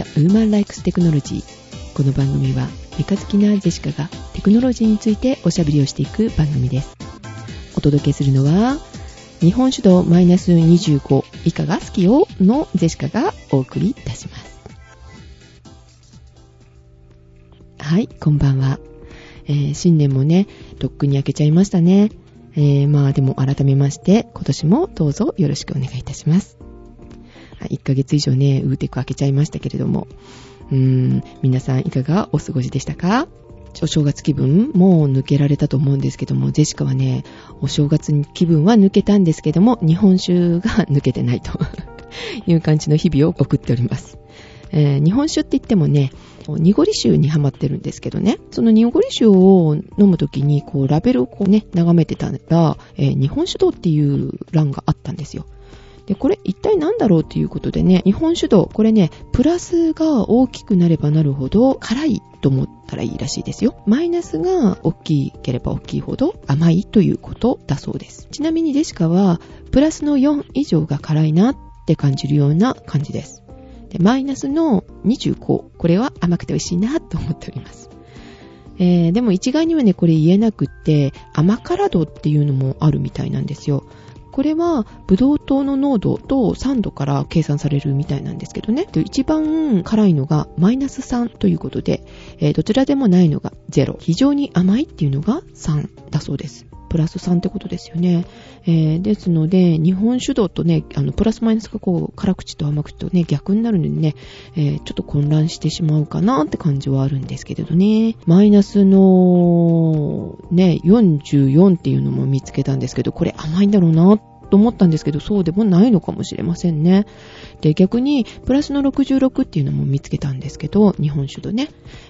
The Woman Likes Technology この番組はメカ好きなジェシカがテクノロジーについておしゃべりをしていく番組です。お届けするのは日本酒度マイナス25以下が好きよのジェシカがお送りいたします。はいこんばんは、えー新年もねとっくに明けちゃいましたね。えー、まあでも改めまして今年もどうぞよろしくお願いいたします。1ヶ月以上ね、ウーテック開けちゃいましたけれども。うーん、皆さんいかがお過ごしでしたか？お正月気分もう抜けられたと思うんですけども、ジェシカはね、お正月気分は抜けたんですけども、日本酒が抜けてないと いう感じの日々を送っております。えー日本酒って言ってもね、濁り酒にハマってるんですけどね、その濁り酒を飲むときに、こう、ラベルをこうね、眺めてたら、えー日本酒道っていう欄があったんですよ。で、これ一体何だろうということでね、日本酒道、これね、プラスが大きくなればなるほど辛いと思ったらいいらしいですよ。マイナスが大きければ大きいほど甘いということだそうです。ちなみにデシカは、プラスの4以上が辛いなって感じるような感じです。で、マイナスの25、これは甘くて美味しいなと思っております。えーでも一概にはね、これ言えなくって、甘辛度っていうのもあるみたいなんですよ。これは、ブドウ糖の濃度と酸度から計算されるみたいなんですけどね。一番辛いのがマイナス3ということで、どちらでもないのが0。非常に甘いっていうのが3だそうです。プラス3ってことですよね。えーですので、日本酒道とね、あの、プラスマイナスがこう、辛口と甘口とね、逆になるのでね、えーちょっと混乱してしまうかなって感じはあるんですけれどね。マイナスの、ね、44っていうのも見つけたんですけど、これ甘いんだろうなと思ったんですけど、そうでもないのかもしれませんね。で、逆に、プラスの66っていうのも見つけたんですけど、日本酒とね。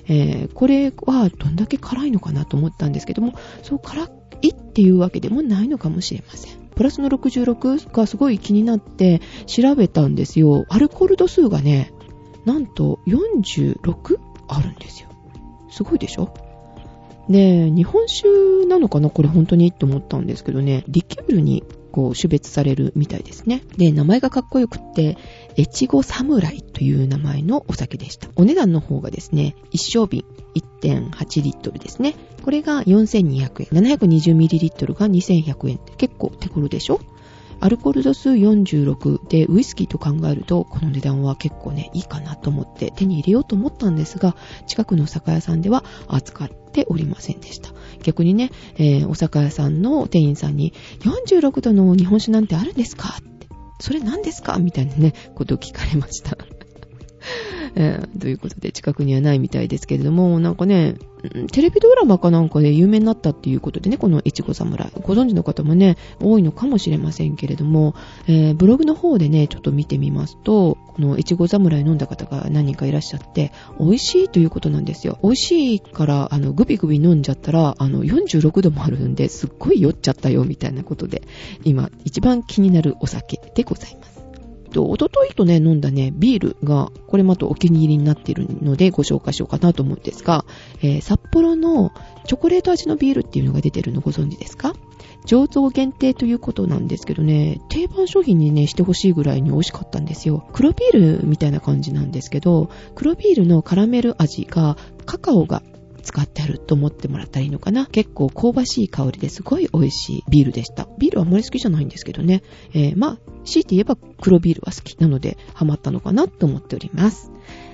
えーこれはどんだけ辛いのかなと思ったんですけども、そう辛いっていうわけでもないのかもしれません。プラスの66がすごい気になって調べたんですよ。アルコール度数がね、なんと46あるんですよ。すごいでしょ？で、日本酒なのかな？これ本当に？って思ったんですけどね、リキュールにこう種別されるみたいですね。で、名前がかっこよくって、越後侍という名前のお酒でした。お値段の方がですね、一升瓶1.8リットルですね。これが4200円。720ml が2100円。結構手頃でしょ？アルコール度数46でウイスキーと考えるとこの値段は結構ねいいかなと思って手に入れようと思ったんですが近くの酒屋さんでは扱っておりませんでした。逆にね、えーお酒屋さんの店員さんに46度の日本酒なんてあるんですかってそれ何ですかみたいなねことを聞かれました。えーということで近くにはないみたいですけれども、なんかね、テレビドラマかなんかで有名になったっていうことでね、この越後侍。ご存知の方もね、多いのかもしれませんけれども、えーブログの方でね、ちょっと見てみますと、この越後侍飲んだ方が何人かいらっしゃって、美味しいということなんですよ。美味しいから、あの、グビグビ飲んじゃったら、あの、46度もあるんで、すっごい酔っちゃったよ、みたいなことで、今、一番気になるお酒でございます。と、おとといとね、飲んだね、ビールが、これまたお気に入りになっているのでご紹介しようかなと思うんですが、えー札幌のチョコレート味のビールっていうのが出てるのご存知ですか？醸造限定ということなんですけどね、定番商品にね、してほしいぐらいに美味しかったんですよ。黒ビールみたいな感じなんですけど、黒ビールのカラメル味が、カカオが使ってあると思ってもらったらいいのかな。結構香ばしい香りですごい美味しいビールでした。ビールはあまり好きじゃないんですけどね。えーまあ、強いて言えば黒ビールは好きなのでハマったのかなと思っております。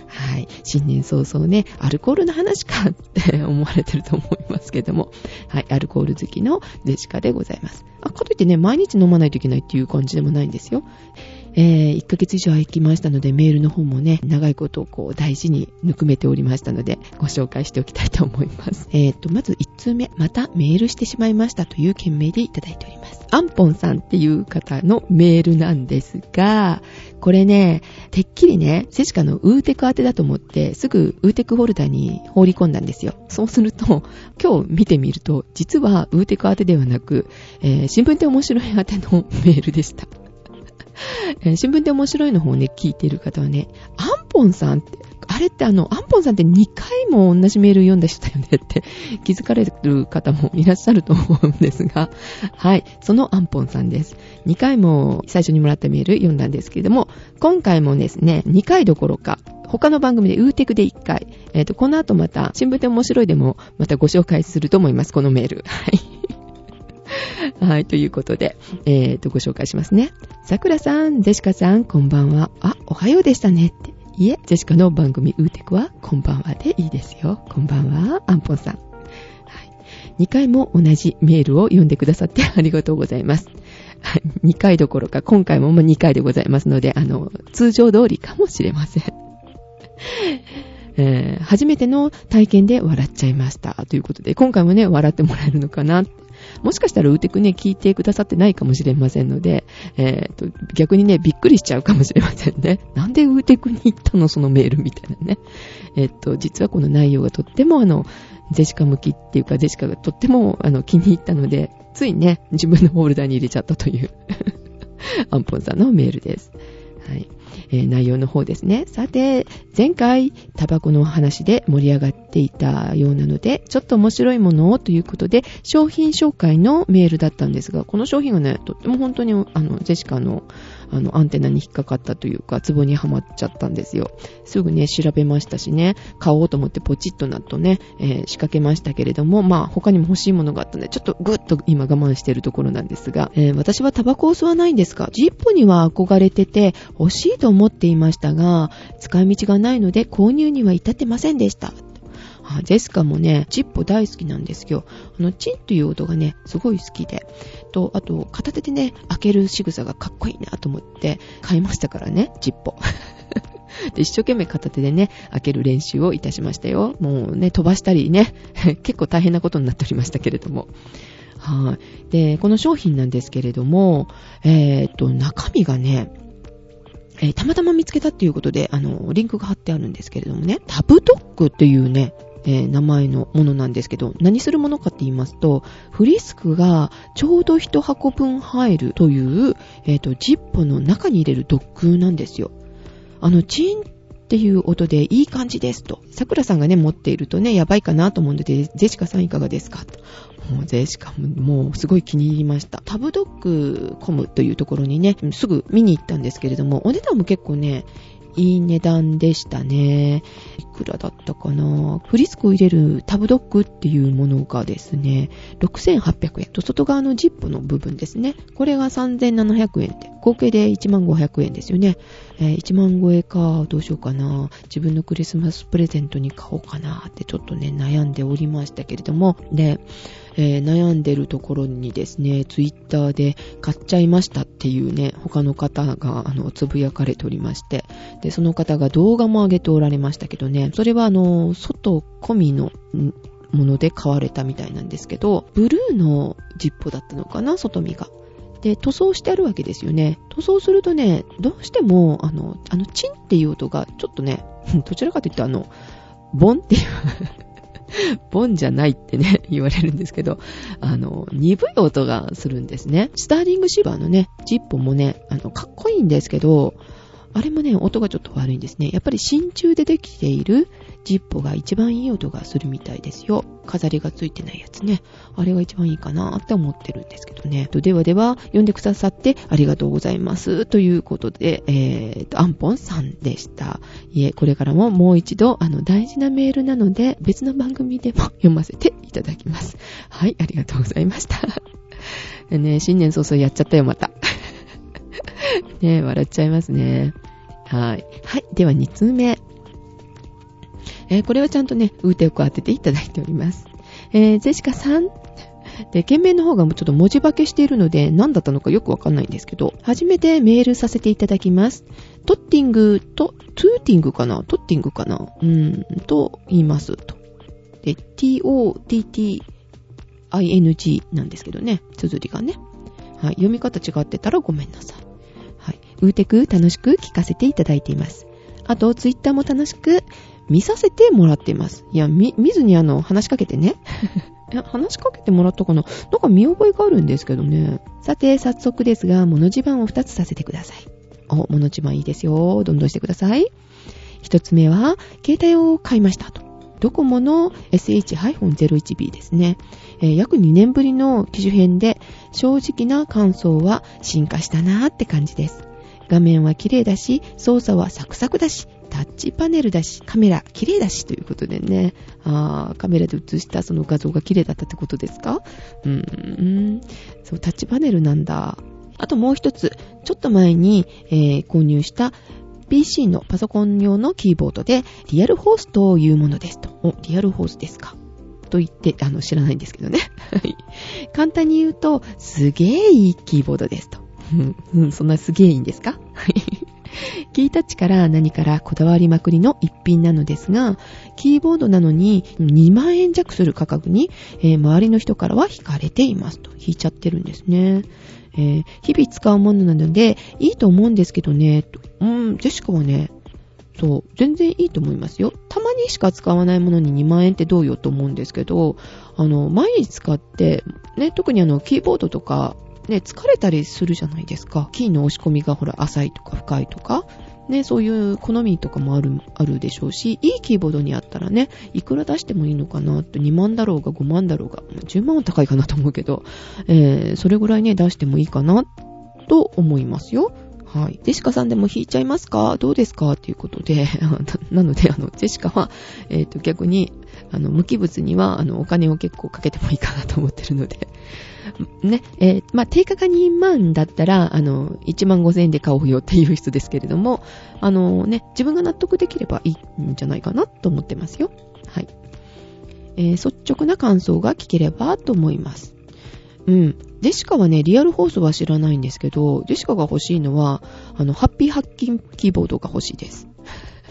はい。新年早々ね、アルコールの話かって思われてると思いますけども。はい。アルコール好きのデシカでございます。あ、かといってね、毎日飲まないといけないっていう感じでもないんですよ。えー、1ヶ月以上空きましたので、メールの方もね、長いことをこう大事にぬくめておりましたので、ご紹介しておきたいと思います。えーと、まず1通目、またメールしてしまいましたという件名でいただいております。アンポンさんっていう方のメールなんですが、これね、てっきりね、セシカのウーテク宛てだと思って、すぐウーテクホルダーに放り込んだんですよ。そうすると、今日見てみると、実はウーテク宛てではなく、えー新聞って面白い宛てのメールでした。えー新聞で面白いの方をね、聞いている方はね、アンポンさんって、あれってあの、アンポンさんって2回も同じメール読んだ人だよねって 気づかれる方もいらっしゃると思うんですが、はい、そのアンポンさんです。2回も最初にもらったメール読んだんですけれども、今回もですね、2回どころか他の番組でウーテクで1回、えっ、と、この後また、新聞で面白いでも、またご紹介すると思います、このメール。はい。はい、ということで、えっ、と、ご紹介しますね。さくらさん、ジェシカさん、こんばんは。あ、おはようでしたねって。いえ、ジェシカの番組ウーテクは、こんばんはでいいですよ。こんばんは、アンポンさん。はい。2回も同じメールを読んでくださって ありがとうございます。はい2回どころか、今回も2回でございますので、あの、通常通りかもしれません。えー、初めての体験で笑っちゃいました。ということで、今回もね、笑ってもらえるのかな。もしかしたら、ウーテクね、聞いてくださってないかもしれませんので、えー、と、逆にね、びっくりしちゃうかもしれませんね。なんでウーテクに行ったの？そのメールみたいなね。えっ、と、実はこの内容がとってもあの、ジェシカ向きっていうか、ジェシカがとってもあの気に入ったので、ついね、自分のホルダーに入れちゃったという アンポンさんのメールです。はい。えー、内容の方ですね。さて、前回、タバコの話で盛り上がっていたようなので、ちょっと面白いものをということで、商品紹介のメールだったんですが、この商品がね、とっても本当に、あの、ジェシカの、あの、アンテナに引っかかったというか、ツボにはまっちゃったんですよ。すぐね、調べましたしね、買おうと思ってポチッとなっとね、えー、仕掛けましたけれども、まあ、他にも欲しいものがあったので、ちょっとぐっと今我慢してるところなんですが、えー、私はタバコを吸わないんですが、ジッポには憧れてて、欲しいと思っていましたが、使い道がないので購入には至ってませんでした。あジェスカもね、チッポ大好きなんですよ。あの、チンという音がね、すごい好きで。と、あと、片手でね、開ける仕草がかっこいいなと思って買いましたからね、チッポ。で、一生懸命片手でね、開ける練習をいたしましたよ。もうね、飛ばしたりね、結構大変なことになっておりましたけれども。はい。で、この商品なんですけれども、えー、っと、中身がね、えー、たまたま見つけたっていうことで、あの、リンクが貼ってあるんですけれどもね、タブドッグっていうね、えー、名前のものなんですけど、何するものかって言いますと、フリスクがちょうど一箱分入るという、えっ、ー、と、ジッポの中に入れるドッグなんですよ。あの、チンっていう音でいい感じですと。桜さんがね、持っているとね、やばいかなと思うんで、ジェシカさんいかがですかと。もうジェシカも、もうすごい気に入りました。タブドッグコムというところにね、すぐ見に行ったんですけれども、お値段も結構ね、いい値段でしたね。くらだったかな？フリスクを入れるタブドッグっていうものがですね、6800円と外側のジップの部分ですね。これが3700円で、合計で1500円ですよね。えー、1万超えか、どうしようかな。自分のクリスマスプレゼントに買おうかなってちょっとね、悩んでおりましたけれども。で、えー、悩んでるところにですね、ツイッターで買っちゃいましたっていうね、他の方が、あの、つぶやかれておりまして、で、その方が動画も上げておられましたけどね、それはあの、外込みの、もので買われたみたいなんですけど、ブルーのジッポだったのかな、外見が。で、塗装してあるわけですよね。塗装するとね、どうしても、あの、あの、チンっていう音が、ちょっとね、どちらかというとあの、ボンっていう ボンじゃないってね、言われるんですけど、あの、鈍い音がするんですね。スターリングシーバーのね、ジッポもね、あの、かっこいいんですけど、あれもね、音がちょっと悪いんですね。やっぱり真鍮でできているジッポが一番いい音がするみたいですよ。飾りがついてないやつね。あれが一番いいかなって思ってるんですけどね。ではでは、読んでくださってありがとうございます。ということで、えーと、アンポンさんでした。いえ、これからももう一度、あの、大事なメールなので、別の番組でも読ませていただきます。はい、ありがとうございました。ね、新年早々やっちゃったよ、また。ね笑っちゃいますね。はい。はい。では2通目。えー、これはちゃんとね、ウーテを当てていただいております。えー、ジェシカさん。で、件名の方がもうちょっと文字化けしているので、何だったのかよくわかんないんですけど、初めてメールさせていただきます。トッティングと、トゥーティングかな？トッティングかな？うーん、と言います。と。で、t-o-t-t-i-n-g なんですけどね。綴りがね。はい。読み方違ってたらごめんなさい。はい。ウーテク楽しく聞かせていただいています。あと、ツイッターも楽しく見させてもらっています。いや、見、見ずにあの、話しかけてね。話しかけてもらったかな？なんか見覚えがあるんですけどね。さて、早速ですが、物自慢を2つさせてください。お、物自慢いいですよ。どんどんしてください。1つ目は、携帯を買いましたと。ドコモの SH-01B ですね、えー、約2年ぶりの機種編で、正直な感想は進化したなーって感じです。画面は綺麗だし、操作はサクサクだし、タッチパネルだし、カメラ綺麗だしということでね、あカメラで映したその画像が綺麗だったってことですか？うーん、そう、タッチパネルなんだ。あともう一つ、ちょっと前に、えー、購入した PC のパソコン用のキーボードで、リアルホースというものですと。お、リアルホースですか。と言って、あの、知らないんですけどね。簡単に言うと、すげーいいキーボードですと。うん、そんなすげーいいんですか？キータッチから何からこだわりまくりの一品なのですが、キーボードなのに2万円弱する価格に、えー、周りの人からは惹かれていますと。引いちゃってるんですね。えー、日々使うものなので、いいと思うんですけどね、うん、ジェシカはね、そう、全然いいと思いますよ。たまにしか使わないものに2万円ってどうよと思うんですけど、あの、毎日使って、ね、特にあの、キーボードとか、ね、疲れたりするじゃないですか。キーの押し込みがほら、浅いとか深いとか。ね、そういう好みとかもある、あるでしょうし、いいキーボードにあったらね、いくら出してもいいのかなって、2万だろうが5万だろうが、10万は高いかなと思うけど、えー、それぐらいね、出してもいいかな、と思いますよ。はい。ジェシカさんでも弾いちゃいますか？どうですか？ということで、なので、あの、ジェシカは、えっ、ー、と、逆に、あの、無機物には、あの、お金を結構かけてもいいかなと思ってるので、ね、えー、まあ、定価が2万だったら、あの、1万5千円で買おうよっていう人ですけれども、あのね、自分が納得できればいいんじゃないかなと思ってますよ。はい。えー、率直な感想が聞ければと思います。うん。ジェシカはね、 Realforce は知らないんですけど、ジェシカが欲しいのは、あの、 Happy Hacking Keyboard が欲しいです。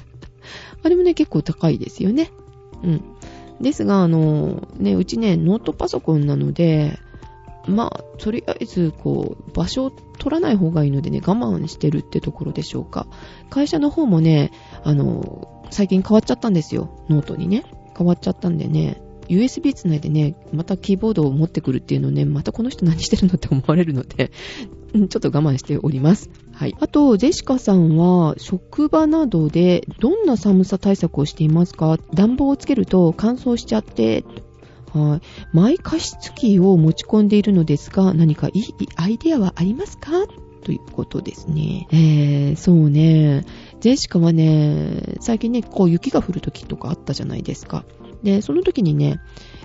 あれもね、結構高いですよね。うん。ですが、あの、ね、うちね、ノートパソコンなので、まあ、とりあえず、こう、場所を取らない方がいいのでね、我慢してるってところでしょうか。会社の方もね、あの、最近変わっちゃったんですよ。ノートにね。変わっちゃったんでね、USB つないでね、またキーボードを持ってくるっていうのね、またこの人何してるのって思われるので、ちょっと我慢しております。はい。あと、ジェシカさんは、職場などでどんな寒さ対策をしていますか？暖房をつけると乾燥しちゃって、はい。マイ加湿器を持ち込んでいるのですが、何かいいアイデアはありますか？ということですね。えー、そうね。ジェシカはね、最近ね、こう雪が降る時とかあったじゃないですか。で、その時にね、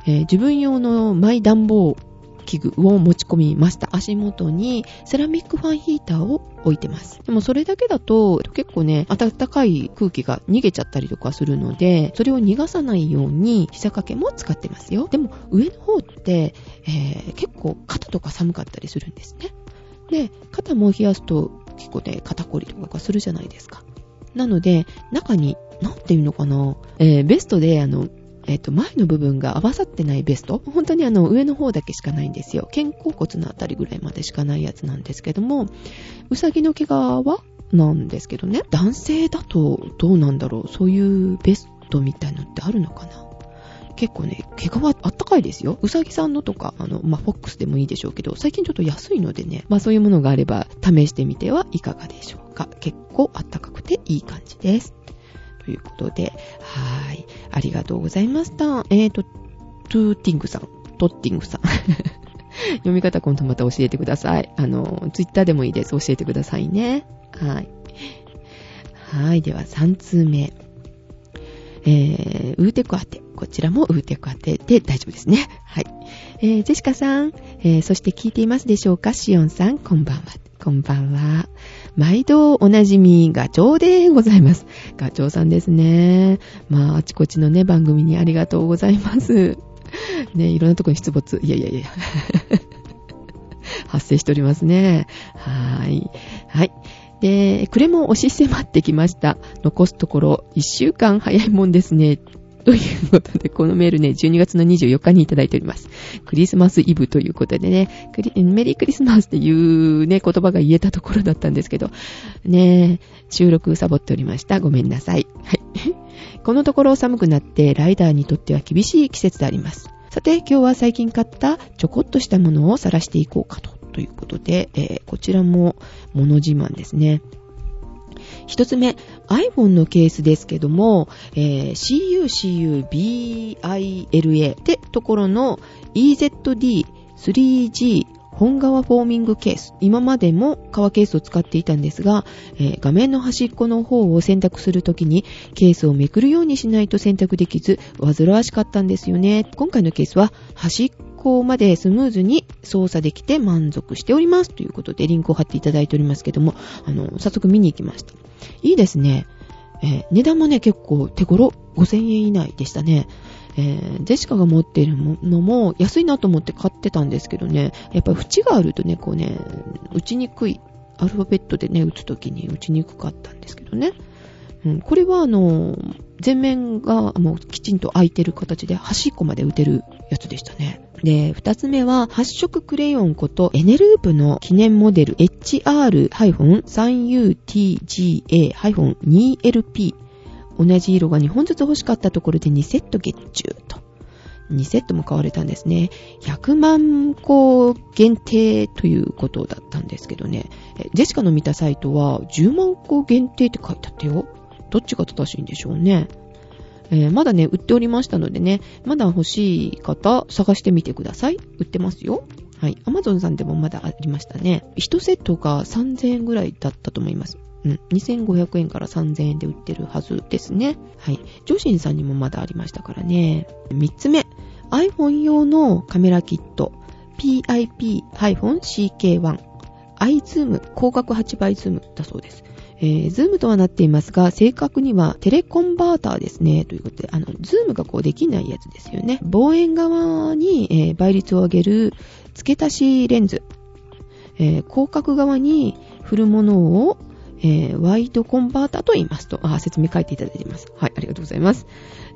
えー、自分用のマイ暖房器具を持ち込みました。足元にセラミックファンヒーターを置いてます。でもそれだけだと結構ね、暖かい空気が逃げちゃったりとかするので、それを逃がさないように膝掛けも使ってますよ。でも上の方って、えー、結構肩とか寒かったりするんですね。で、肩も冷やすと結構ね、肩こりとかするじゃないですか。なので、中に、なんていうのかな、えー、ベストで、あの、えっ、と、前の部分が合わさってないベスト。本当にあの、上の方だけしかないんですよ。肩甲骨のあたりぐらいまでしかないやつなんですけども、うさぎの毛皮はなんですけどね。男性だとどうなんだろう。そういうベストみたいのってあるのかな結構ね、毛皮あったかいですよ。うさぎさんのとか、あの、まあ、フォックスでもいいでしょうけど、最近ちょっと安いのでね、まあ、そういうものがあれば試してみてはいかがでしょうか。結構あったかくていい感じです。ということで、はい。ありがとうございました。えーと、トゥーティングさん、トッティングさん。読み方今度また教えてください。あの、ツイッターでもいいです。教えてくださいね。はい。はい。では、3通目。えー、ウーテクアテ。こちらもウーテクアテで大丈夫ですね。はい。えー、ジェシカさん、えー、そして聞いていますでしょうか？シオンさん、こんばんは。こんばんは。毎度おなじみガチョウでございます。ガチョウさんですね。まあ、あちこちのね、番組にありがとうございます。ね、いろんなとこに出没。いやいやいや。発生しておりますね。はーい。はい。で、暮れも押し迫ってきました。残すところ1週間早いもんですね。ということで、このメールね、12月の24日にいただいております。クリスマスイブということでね、メリークリスマスっていうね、言葉が言えたところだったんですけど、ね、収録サボっておりました。ごめんなさい。はい。このところ寒くなって、ライダーにとっては厳しい季節であります。さて、今日は最近買ったちょこっとしたものを晒していこうかと。ということで、えー、こちらも物自慢ですね。一つ目、iPhone のケースですけども、えー、CUCUBILA ってところの EZD3G 本革フォーミングケース。今までも革ケースを使っていたんですが、えー、画面の端っこの方を選択するときにケースをめくるようにしないと選択できず、煩わしかったんですよね。今回のケースは端っこまでスムーズに操作できて満足しております。ということでリンクを貼っていただいておりますけども、あの、早速見に行きました。いいですね。えー、値段もね、結構手頃5000円以内でしたね。えー、ジェシカが持っているものも安いなと思って買ってたんですけどね、やっぱり縁があるとね、こうね、打ちにくい。アルファベットでね、打つときに打ちにくかったんですけどね。うん、これはあの、前面がもうきちんと開いてる形で端っこまで打てるやつでしたね。で、二つ目は、発色クレヨンことエネループの記念モデル HR-3UTGA-2LP 同じ色が2本ずつ欲しかったところで2セット月中と。2セットも買われたんですね。100万個限定ということだったんですけどね。ジェシカの見たサイトは10万個限定って書いてあったよ。どっちが正しいんでしょうね。えー、まだね、売っておりましたのでね、まだ欲しい方、探してみてください。売ってますよ。はい。アマゾンさんでもまだありましたね。1セットが3000円ぐらいだったと思います。うん、2500円から3000円で売ってるはずですね。はい。ジョシンさんにもまだありましたからね。3つ目、iPhone 用のカメラキット、PIP-CK1、iZoom 広角8倍ズームだそうです。えー、ズームとはなっていますが、正確にはテレコンバーターですね。ということで、あの、ズームがこうできないやつですよね。望遠側に、えー、倍率を上げる付け足しレンズ。えー、広角側に振るものをえー、ワイドコンバーターと言いますと、あ、説明書いていただいています。はい、ありがとうございます。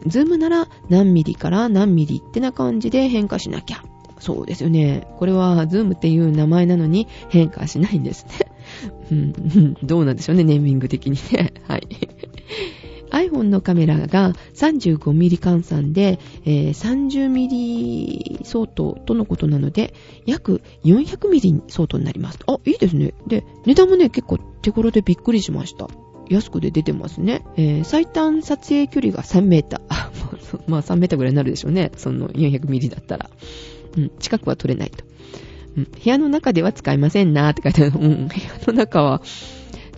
ズームなら何ミリから何ミリってな感じで変化しなきゃ。そうですよね。これは、ズームっていう名前なのに変化しないんですね。うん、どうなんでしょうね、ネーミング的にね。はい。iPhone のカメラが 35mm 換算で、えー、30mm 相当とのことなので、約 400mm 相当になります。あ、いいですね。で、値段もね、結構手頃でびっくりしました。安くで出てますね。えー、最短撮影距離が3メーター。まあ3 メーターぐらいになるでしょうね。その400ミリだったら。うん、近くは撮れないと。部屋の中では使えませんなーって書いてある。うん、部屋の中は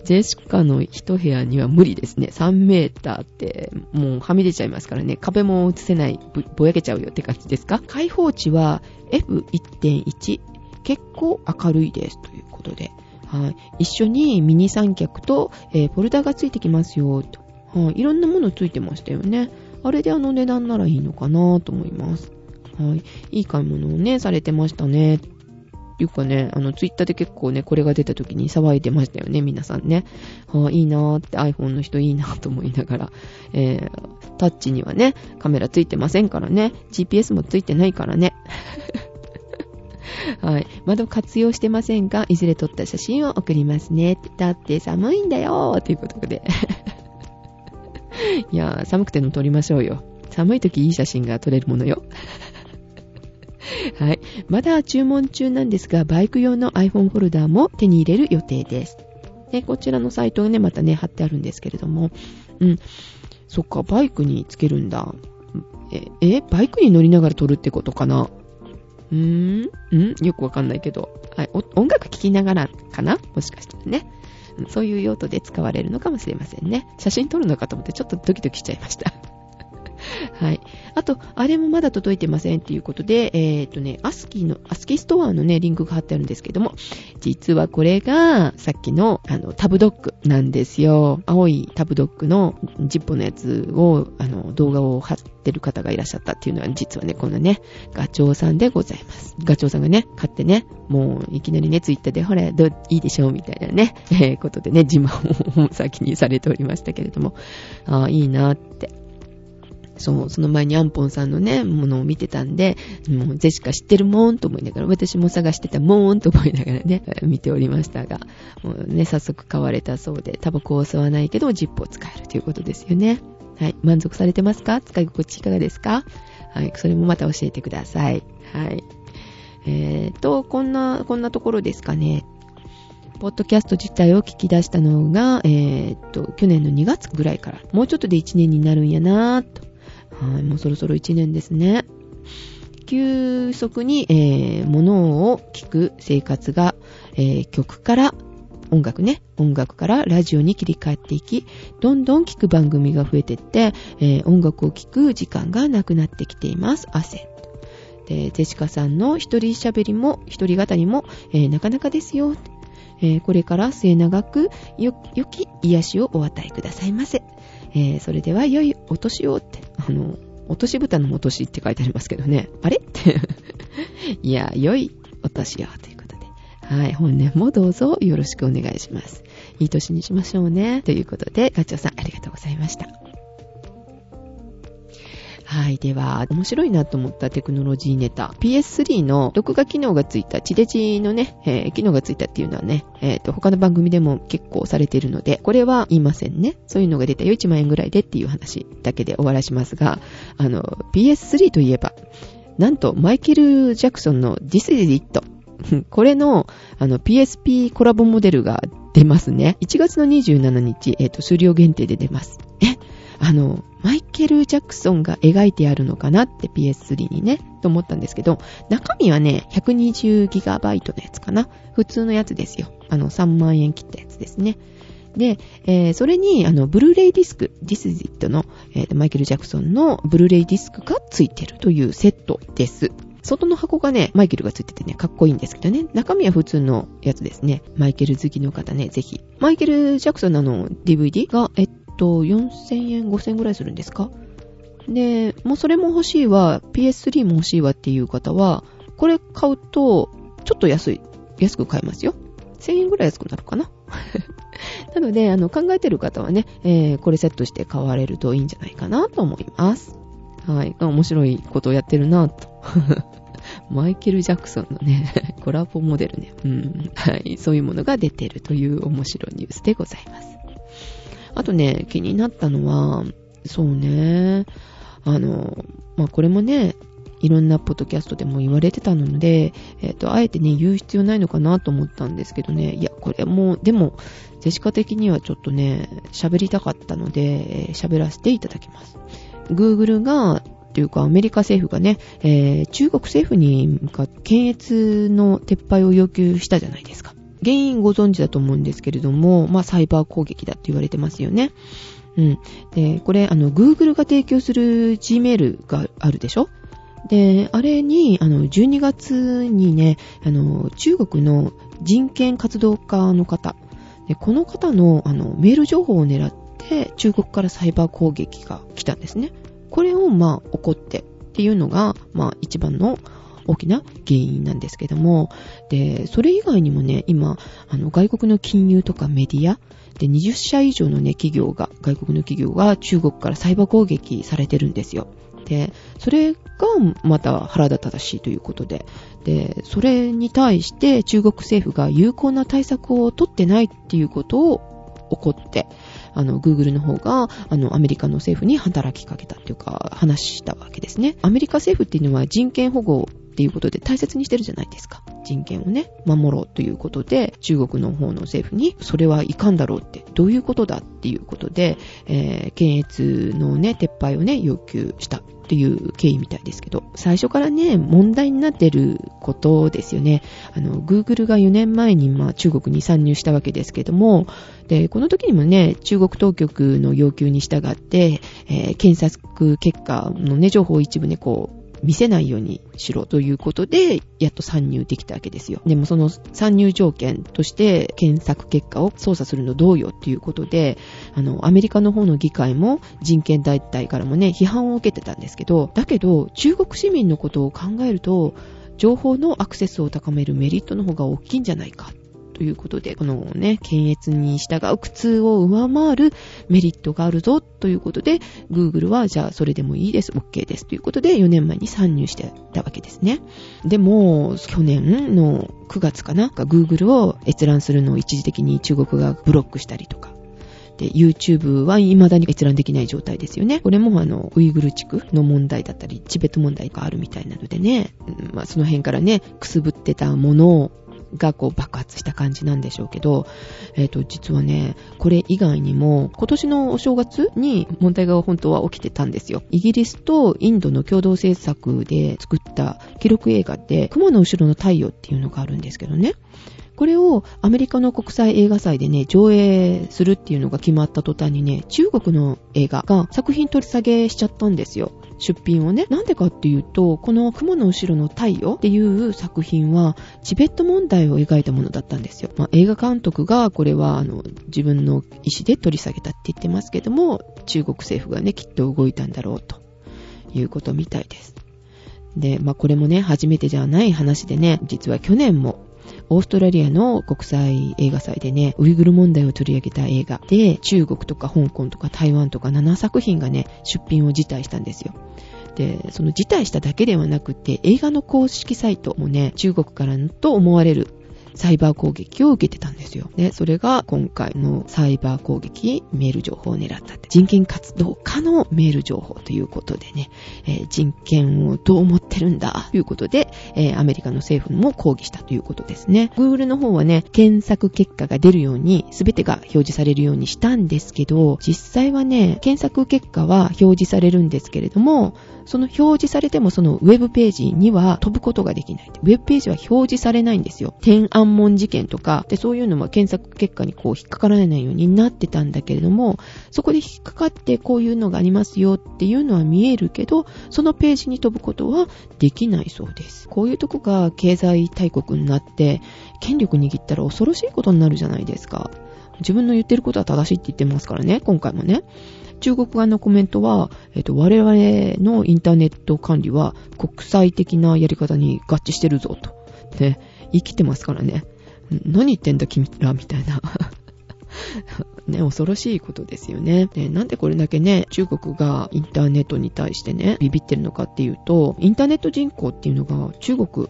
ジェシカの一部屋には無理ですね。3メーターって、もうはみ出ちゃいますからね。壁も映せない、ぼやけちゃうよって感じですか？開放値は F1.1。結構明るいです。ということで。はい。一緒にミニ三脚と、えー、フォルダがついてきますよ。と。はい。いろんなものついてましたよね。あれであの値段ならいいのかなと思います。はい。いい買い物をね、されてましたね。ていうかね、あの、ツイッターで結構ね、これが出た時に騒いでましたよね、皆さんね。はあ、いいなーって iPhone の人いいなーと思いながら、えー、タッチにはね、カメラついてませんからね、GPS もついてないからね。はい。まだ活用してませんが、いずれ撮った写真を送りますね。だって寒いんだよーということで。いやー、寒くても撮りましょうよ。寒い時いい写真が撮れるものよ。はい。まだ注文中なんですが、バイク用の iPhone フォルダーも手に入れる予定です。で、こちらのサイトがね、またね、貼ってあるんですけれども、うん。そっか、バイクにつけるんだ。え、え、バイクに乗りながら撮るってことかな？うーんんよくわかんないけど。はい。音楽聴きながらかな？もしかしたらね。そういう用途で使われるのかもしれませんね。写真撮るのかと思ってちょっとドキドキしちゃいました。はい。あと、あれもまだ届いてませんっていうことで、えっ、とね、アスキーの、アスキーストアのね、リンクが貼ってあるんですけども、実はこれが、さっきの、あの、タブドッグなんですよ。青いタブドッグのジッポのやつを、あの、動画を貼ってる方がいらっしゃったっていうのは、実はね、このね、ガチョウさんでございます。ガチョウさんがね、買ってね、もう、いきなりね、ツイッターで、ほら、ど、いいでしょうみたいなね、えー、ことでね、自慢を先にされておりましたけれども、ああ、いいなって。そう、その前にアンポンさんのね、ものを見てたんで、もうゼシカ知ってるもんと思いながら、私も探してたもんと思いながらね、見ておりましたが、もうね、早速買われたそうで、タバコを吸わないけど、ジップを使えるということですよね。はい。満足されてますか？使い心地いかがですか？はい。それもまた教えてください。はい。えーと、こんな、こんなところですかね。ポッドキャスト自体を聞き出したのが、えー、っと、去年の2月ぐらいから、もうちょっとで1年になるんやなぁとはい、もうそろそろ1年ですね。急速に、えー、物を聴く生活が、えー、曲から音楽ね、音楽からラジオに切り替えていき、どんどん聴く番組が増えていって、えー、音楽を聴く時間がなくなってきています。汗。で、ジェシカさんの一人喋りも、一人語りも、えー、なかなかですよ。えー、これから末永くよ、良き癒しをお与えくださいませ。えー、それでは良いお年をって、あの、落とし蓋のお年って書いてありますけどね。あれ？って。いや、良いお年をということで。はい、本年もどうぞよろしくお願いします。いい年にしましょうね。ということで、ガチョウさんありがとうございました。はい。では、面白いなと思ったテクノロジーネタ。PS3 の録画機能がついた、地デジのね、えー、機能がついたっていうのはね、えっ、ー、と、他の番組でも結構されているので、これは言いませんね。そういうのが出たよ、1万円ぐらいでっていう話だけで終わらしますが、あの、PS3 といえば、なんと、マイケル・ジャクソンの This is It。これの、あの、PSP コラボモデルが出ますね。1月の27日、えっ、ー、と、数量限定で出ます。えあの、マイケル・ジャクソンが描いてあるのかなって PS3 にね、と思ったんですけど、中身はね、120GB のやつかな。普通のやつですよ。あの、3万円切ったやつですね。で、えー、それに、あの、ブルーレイディスク、This is It の、えー、マイケル・ジャクソンのブルーレイディスクがついてるというセットです。外の箱がね、マイケルがついててね、かっこいいんですけどね、中身は普通のやつですね。マイケル好きの方ね、ぜひ。マイケル・ジャクソンのあの、DVD が、えっと、4000円、5000円ぐらいするんですか？で、もうそれも欲しいわ、PS3 も欲しいわっていう方は、これ買うと、ちょっと安い、安く買えますよ。1000円ぐらい安くなるかな？なので、あの、考えてる方はね、えー、これセットして買われるといいんじゃないかなと思います。はい。面白いことをやってるなと。マイケル・ジャクソンのね、コラボモデルね。うん。はい。そういうものが出てるという面白いニュースでございます。あとね、気になったのは、そうね、あの、まあ、これもね、いろんなポッドキャストでも言われてたので、えっ、ー、と、あえてね、言う必要ないのかなと思ったんですけどね、いや、これも、でも、ジェシカ的にはちょっとね、喋りたかったので、喋らせていただきます。Google が、というかアメリカ政府がね、えー、中国政府に向か検閲の撤廃を要求したじゃないですか。原因ご存知だと思うんですけれども、まあ、サイバー攻撃だって言われてますよね。うん。で、これ、あの、Google が提供する Gmail があるでしょ？で、あれに、あの、12月にね、あの、中国の人権活動家の方、でこの方の、あの、メール情報を狙って、中国からサイバー攻撃が来たんですね。これを、まあ、起こってっていうのが、まあ、一番の大きな原因なんですけども、で、それ以外にもね、今、あの、外国の金融とかメディア、で、20社以上のね、企業が、外国の企業が中国からサイバー攻撃されてるんですよ。で、それがまた腹立たしいということで、で、それに対して中国政府が有効な対策を取ってないっていうことを怒って、あの、Google の方が、あの、アメリカの政府に働きかけたっていうか、話したわけですね。アメリカ政府っていうのは人権保護っていうことで大切にしてるじゃないですか。人権をね、守ろうということで、中国の方の政府に、それはいかんだろうって、どういうことだっていうことで、えー、検閲のね、撤廃をね、要求したっていう経緯みたいですけど、最初からね、問題になってることですよね。あの、Google が4年前に、まあ、中国に参入したわけですけども、で、この時にもね、中国当局の要求に従って、えー、検索結果のね、情報を一部ね、こう、見せないようにしろということで、やっと参入できたわけですよ。でもその参入条件として検索結果を操作するのどうよっていうことで、あの、アメリカの方の議会も人権団体からもね、批判を受けてたんですけど、だけど中国市民のことを考えると、情報のアクセスを高めるメリットの方が大きいんじゃないかということで、このね、検閲に従う苦痛を上回るメリットがあるぞということで、Google はじゃあそれでもいいです、OK ですということで4年前に参入してたわけですね。でも、去年の9月かな、Google を閲覧するのを一時的に中国がブロックしたりとか、YouTube は未だに閲覧できない状態ですよね。これもあの、ウイグル地区の問題だったり、チベット問題があるみたいなのでね、まあその辺からね、くすぶってたものをがこう爆発した感じなんでしょうけど、えっ、ー、と、実はね、これ以外にも、今年のお正月に問題が本当は起きてたんですよ。イギリスとインドの共同制作で作った記録映画で、雲の後ろの太陽っていうのがあるんですけどね。これをアメリカの国際映画祭でね、上映するっていうのが決まった途端にね、中国の映画が作品取り下げしちゃったんですよ。出品をね。なんでかっていうと、この雲の後ろの太陽っていう作品は、チベット問題を描いたものだったんですよ。まあ、映画監督がこれはあの自分の意思で取り下げたって言ってますけども、中国政府がね、きっと動いたんだろうということみたいです。で、まあ、これもね、初めてじゃない話でね、実は去年もオーストラリアの国際映画祭でね、ウイグル問題を取り上げた映画で、中国とか香港とか台湾とか7作品がね、出品を辞退したんですよ。で、その辞退しただけではなくて、映画の公式サイトもね、中国からと思われるサイバー攻撃を受けてたんですよ。で、それが今回のサイバー攻撃、メール情報を狙ったって。人権活動家のメール情報ということでね、えー、人権をどう思ってるんだということで、えー、アメリカの政府も抗議したということですね。Google の方はね、検索結果が出るように、すべてが表示されるようにしたんですけど、実際はね、検索結果は表示されるんですけれども、その表示されてもそのウェブページには飛ぶことができない。ウェブページは表示されないんですよ。天安門事件とか、で、そういうのは検索結果にこう引っかからないようになってたんだけれども、そこで引っかかってこういうのがありますよっていうのは見えるけど、そのページに飛ぶことはできないそうです。こういうとこが経済大国になって、権力握ったら恐ろしいことになるじゃないですか。自分の言ってることは正しいって言ってますからね、今回もね。中国側のコメントは、えっと、我々のインターネット管理は国際的なやり方に合致してるぞと。で、生きてますからね。何言ってんだ君らみたいな。ね、恐ろしいことですよね。で、なんでこれだけね、中国がインターネットに対してね、ビビってるのかっていうと、インターネット人口っていうのが中国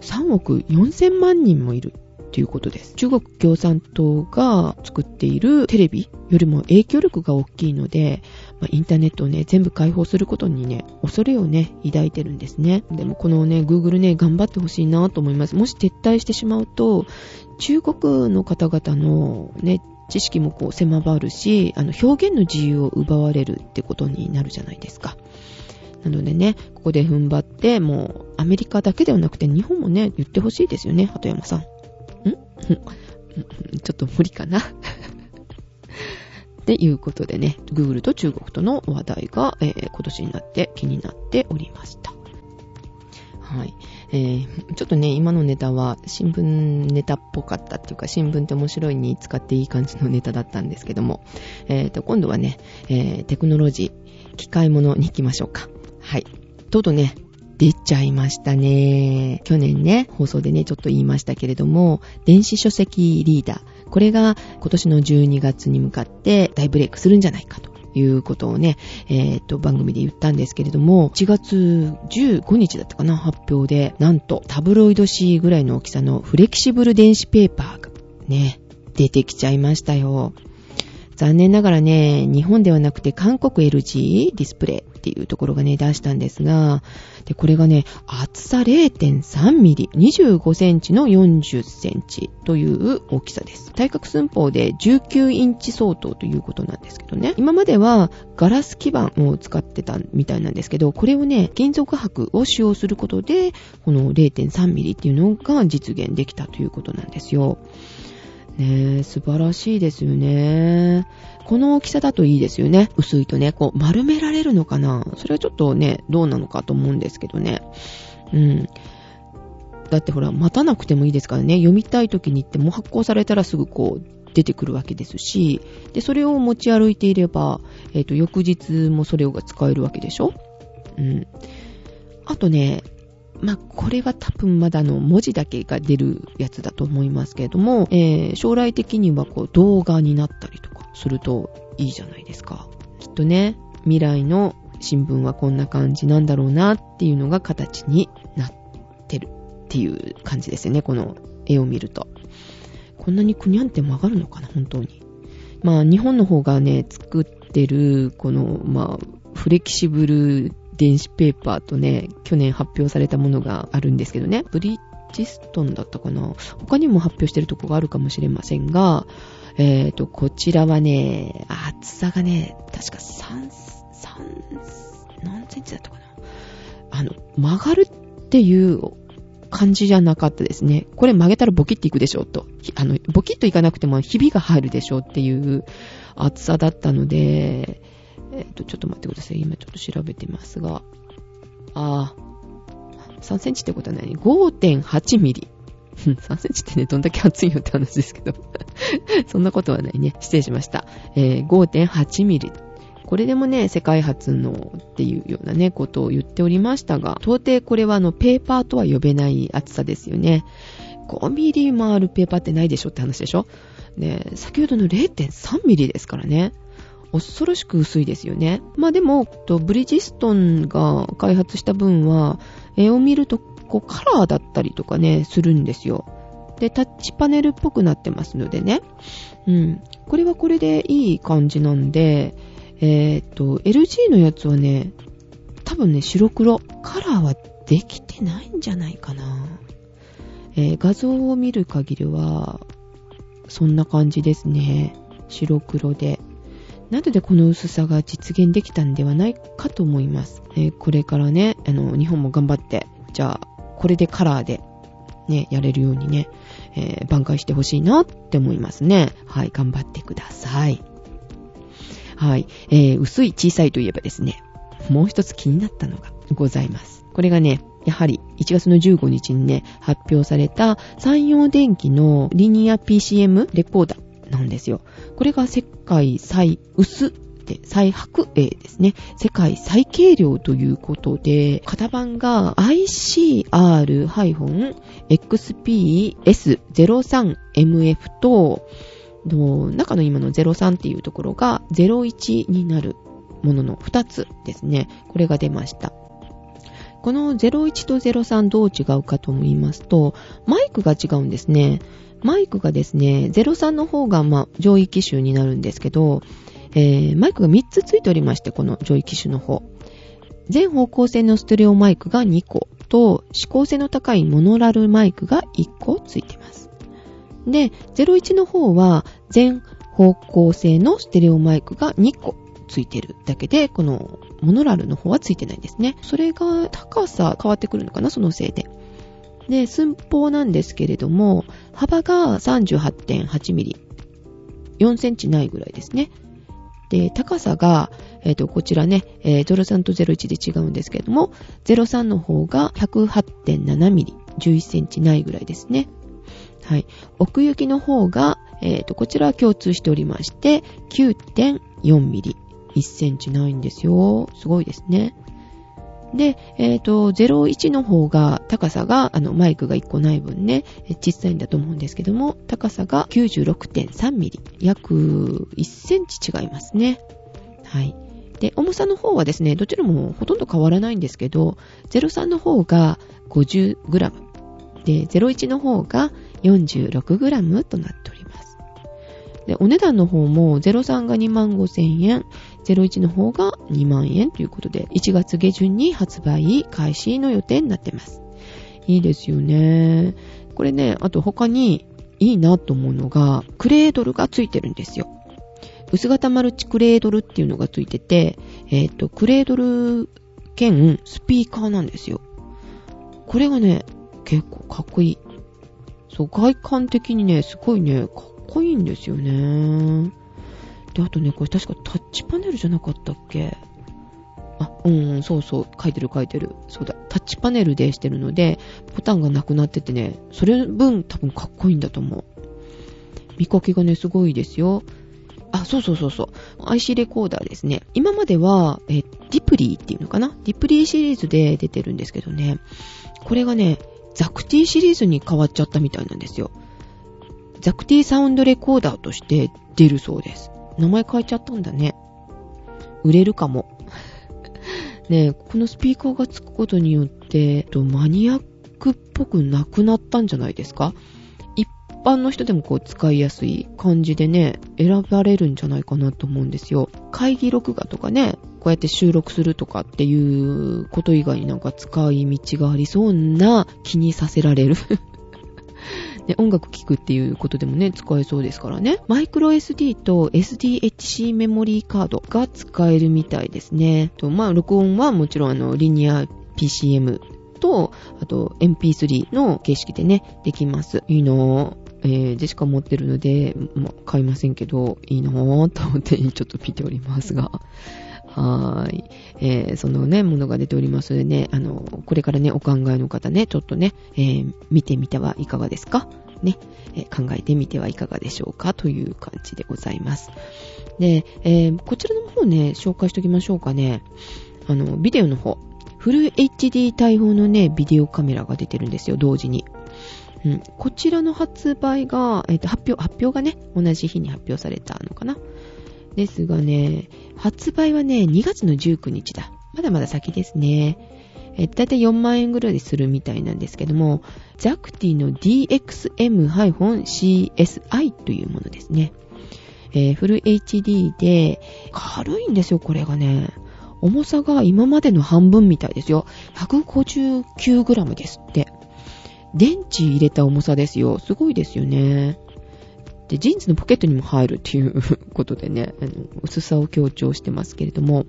3億4000万人もいるということです。中国共産党が作っているテレビよりも影響力が大きいので、まあ、インターネットをね、全部開放することにね、恐れをね、抱いてるんですね。でもこのね、Google ね、頑張ってほしいなと思います。もし撤退してしまうと、中国の方々のね、知識もこう狭まるし、あの表現の自由を奪われるってことになるじゃないですか。なのでね、ここで踏ん張って、もうアメリカだけではなくて日本もね、言ってほしいですよね、鳩山さん。ちょっと無理かなっていうことでね、Google と中国との話題が、えー、今年になって気になっておりました。はい。えー、ちょっとね、今のネタは新聞ネタっぽかったっていうか、新聞って面白いに使っていい感じのネタだったんですけども、えーと、今度はね、えー、テクノロジー、機械物に行きましょうか。はい。とうとうね、出ちゃいましたね。去年ね、放送でね、ちょっと言いましたけれども、電子書籍リーダー。これが今年の12月に向かって大ブレイクするんじゃないかと。いうことをね、えっ、ー、と、番組で言ったんですけれども、1月15日だったかな、発表で、なんと、タブロイド紙ぐらいの大きさのフレキシブル電子ペーパーがね、出てきちゃいましたよ。残念ながらね、日本ではなくて韓国 LG ディスプレイっていうところがね、出したんですが、で、これがね、厚さ0.3ミリ、25センチの40センチという大きさです。対角寸法で19インチ相当ということなんですけどね。今まではガラス基板を使ってたみたいなんですけど、これをね、金属箔を使用することで、この0.3ミリっていうのが実現できたということなんですよ。ねえ、素晴らしいですよね。この大きさだといいですよね。薄いとね、こう丸められるのかなそれはちょっとね、どうなのかと思うんですけどね。うん。だってほら、待たなくてもいいですからね。読みたい時に行っても発行されたらすぐこう出てくるわけですし、で、それを持ち歩いていれば、えっ、ー、と、翌日もそれが使えるわけでしょうん。あとね、まあ、これは多分まだの文字だけが出るやつだと思いますけれども、えー、将来的にはこう動画になったりとかするといいじゃないですか。きっとね、未来の新聞はこんな感じなんだろうなっていうのが形になってるっていう感じですよね、この絵を見ると。こんなにくにゃんって曲がるのかな、本当に。まあ、日本の方がね、作ってる、この、まあ、フレキシブル電子ペーパーとね、去年発表されたものがあるんですけどね、ブリッジストンだったかな他にも発表してるとこがあるかもしれませんが、えっ、ー、と、こちらはね、厚さがね、確か3、3、何センチだったかなあの、曲がるっていう感じじゃなかったですね。これ曲げたらボキッていくでしょうと。あの、ボキッといかなくてもひびが入るでしょうっていう厚さだったので、えっ、ー、と、ちょっと待ってください。今ちょっと調べてますが。ああ、3センチってことは何 ?5.8 ミリ。3センチってね、どんだけ厚いよって話ですけど そんなことはないね。失礼しました。えー、5.8ミリ。これでもね、世界初のっていうようなね、ことを言っておりましたが、到底これはあの、ペーパーとは呼べない厚さですよね。5ミリもあるペーパーってないでしょって話でしょ？ね、先ほどの0.3ミリですからね。恐ろしく薄いですよね。まあでも、ブリヂストンが開発した分は、絵を見るとこうカラーだったりとかね、するんですよ。で、タッチパネルっぽくなってますのでね。うん。これはこれでいい感じなんで、えー、っと、LG のやつはね、多分ね、白黒。カラーはできてないんじゃないかな。えー、画像を見る限りは、そんな感じですね。白黒で。なのでこの薄さが実現できたんではないかと思います。えー、これからね、あの、日本も頑張って、じゃあ、これでカラーで、ね、やれるようにね、えー、挽回してほしいなって思いますね。はい、頑張ってください。はい、えー、薄い小さいといえばですね、もう一つ気になったのがございます。これがね、やはり1月の15日にね、発表された山陽電機のリニア PCM レコーダー。なんですよ。これが世界最薄で、最白 A ですね。世界最軽量ということで、型番が ICR-XPS03MF と、の中の今の03っていうところが01になるものの2つですね。これが出ました。この01と03どう違うかと言いますと、マイクが違うんですね。マイクがですね、03の方が、まあ、上位機種になるんですけど、えー、マイクが3つついておりまして、この上位機種の方。全方向性のステレオマイクが2個と、指向性の高いモノラルマイクが1個ついてます。で、01の方は全方向性のステレオマイクが2個ついてるだけで、このモノラルの方はついてないんですね。それが高さ変わってくるのかな、そのせいで。で、寸法なんですけれども、幅が38.8ミリ。4センチないぐらいですね。で、高さが、えっ、ー、と、こちらね、えー、03と01で違うんですけれども、03の方が108.7ミリ。11センチないぐらいですね。はい。奥行きの方が、えっ、ー、と、こちらは共通しておりまして、9.4ミリ。1センチないんですよ。すごいですね。で、えっ、ー、と、01の方が、高さが、あの、マイクが1個ない分ね、小さいんだと思うんですけども、高さが96.3ミリ。約1センチ違いますね。はい。で、重さの方はですね、どちらもほとんど変わらないんですけど、03の方が 50g。で、01の方が 46g となっております。で、お値段の方も03が2万5千円、01の方が2万円ということで、1月下旬に発売開始の予定になってます。いいですよね。これね、あと他にいいなと思うのが、クレードルがついてるんですよ。薄型マルチクレードルっていうのがついてて、えっ、ー、と、クレードル兼スピーカーなんですよ。これがね、結構かっこいい。そう、外観的にね、すごいね、かっこいいんですよね。で、あとね、これ確かタッチパネルじゃなかったっけ？あ、うん、そうそう、書いてる書いてる。そうだ、タッチパネルでしてるので、ボタンがなくなっててね、それ分多分かっこいいんだと思う。見かけがね、すごいですよ。あ、そうそうそうそう。IC レコーダーですね。今までは、え、 DIPLY っていうのかな？ DIPLY シリーズで出てるんですけどね。これがね、 Xacti シリーズに変わっちゃったみたいなんですよ。 Xacti サウンドレコーダーとして出るそうです。名前変えちゃったんだね。売れるかも。ねこのスピーカーがつくことによって、とマニアックっぽくなくなったんじゃないですか？一般の人でもこう使いやすい感じでね、選ばれるんじゃないかなと思うんですよ。会議録画とかね、こうやって収録するとかっていうこと以外になんか使い道がありそうな気にさせられる ね、音楽聴くっていうことでもね、使えそうですからね。マイクロ SD と SDHC メモリーカードが使えるみたいですね。とまあ、録音はもちろんあの、リニア PCM と、あと MP3 の形式でね、できます。いいなぁ。えー、ジェシカ持ってるので、ま、買いませんけど、いいなぁと思ってちょっと見ておりますが。はーい。えー、そのね、ものが出ておりますのでね、あの、これからね、お考えの方ね、ちょっとね、えー、見てみてはいかがですか？ね、えー、考えてみてはいかがでしょうか？という感じでございます。で、え、こちらの方ね、紹介しておきましょうかね。あの、ビデオの方。フル HD 対応のね、ビデオカメラが出てるんですよ、同時に。うん、こちらの発売が、えっ、ー、と、発表、発表がね、同じ日に発表されたのかな。ですがね、発売はね、2月の19日だ。まだまだ先ですね。えだいたい4万円ぐらいするみたいなんですけども、ザクティの DXM-CSI というものですね。えー、フル HD で、軽いんですよ、これがね。重さが今までの半分みたいですよ。159g ですって。電池入れた重さですよ。すごいですよね。で、ジーンズのポケットにも入るっていうことでね、薄さを強調してますけれども、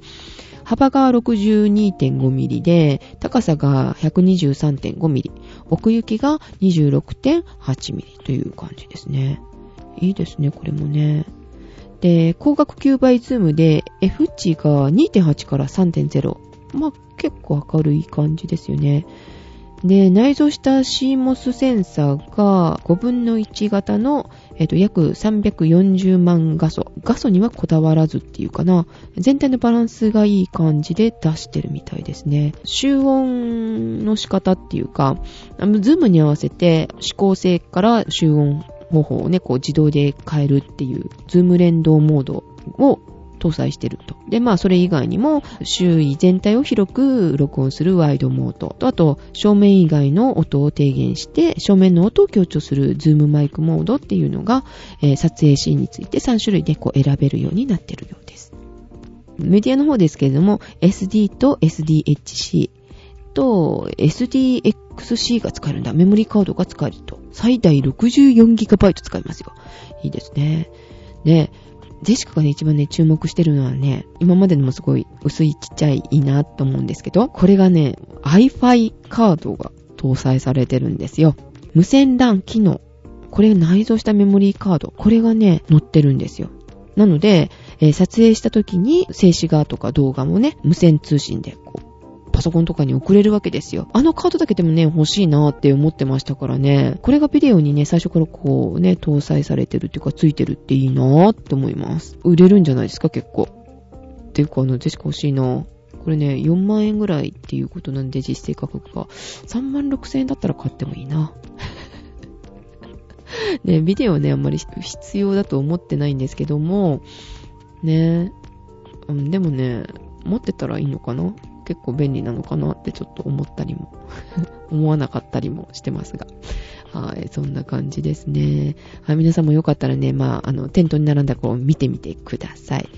幅が 62.5mm で、高さが 123.5mm、奥行きが 26.8mm という感じですね。いいですね、これもね。で、光学9倍ズームで F 値が2.8から3.0。まあ、結構明るい感じですよね。で、内蔵した CMOS センサーが5分の1型の、えっ、と、約340万画素。画素にはこだわらずっていうかな。全体のバランスがいい感じで出してるみたいですね。集音の仕方っていうか、ズームに合わせて指向性から集音方法をね、こう自動で変えるっていう、ズーム連動モードを搭載してると。で、まあ、それ以外にも、周囲全体を広く録音するワイドモードと、あと、正面以外の音を低減して、正面の音を強調するズームマイクモードっていうのが、えー、撮影シーンについて3種類でこう選べるようになってるようです。メディアの方ですけれども、SD と SDHC と SDXC が使えるんだ。メモリーカードが使えると。最大 64GB 使えますよ。いいですね。で、ジェシカがね、一番ね、注目してるのはね、今までのもすごい薄いちっちゃいいいなと思うんですけど、これがね、iFi カードが搭載されてるんですよ。無線 LAN 機能。これ内蔵したメモリーカード。これがね、載ってるんですよ。なので、えー、撮影した時に静止画とか動画もね、無線通信でこうパソコンとかに送れるわけですよ。あのカードだけでもね、欲しいなって思ってましたからね。これがビデオにね、最初からこうね、搭載されてるっていうか、ついてるっていいなって思います。売れるんじゃないですか、結構。っていうか、あの、ジェシカ欲しいなこれね、4万円ぐらいっていうことなんで、実勢価格が。3万6千円だったら買ってもいいな。ね、ビデオね、あんまり必要だと思ってないんですけども、ね、うん、でもね、持ってたらいいのかな結構便利なのかなってちょっと思ったりも 思わなかったりもしてますが。はい、そんな感じですね。はい、皆さんもよかったらね、まあ、あの、店頭に並んだ子を見てみてください。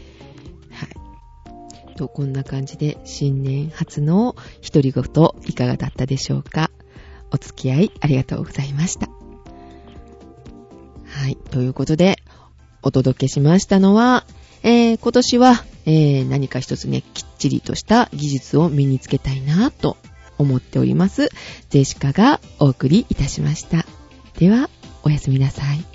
はい。と、こんな感じで、新年初の独り言、いかがだったでしょうか。お付き合いありがとうございました。はい、ということで、お届けしましたのは、えー、今年は、えー、何か一つね、きっちりとした技術を身につけたいなと思っております。ジェシカがお送りいたしました。では、おやすみなさい。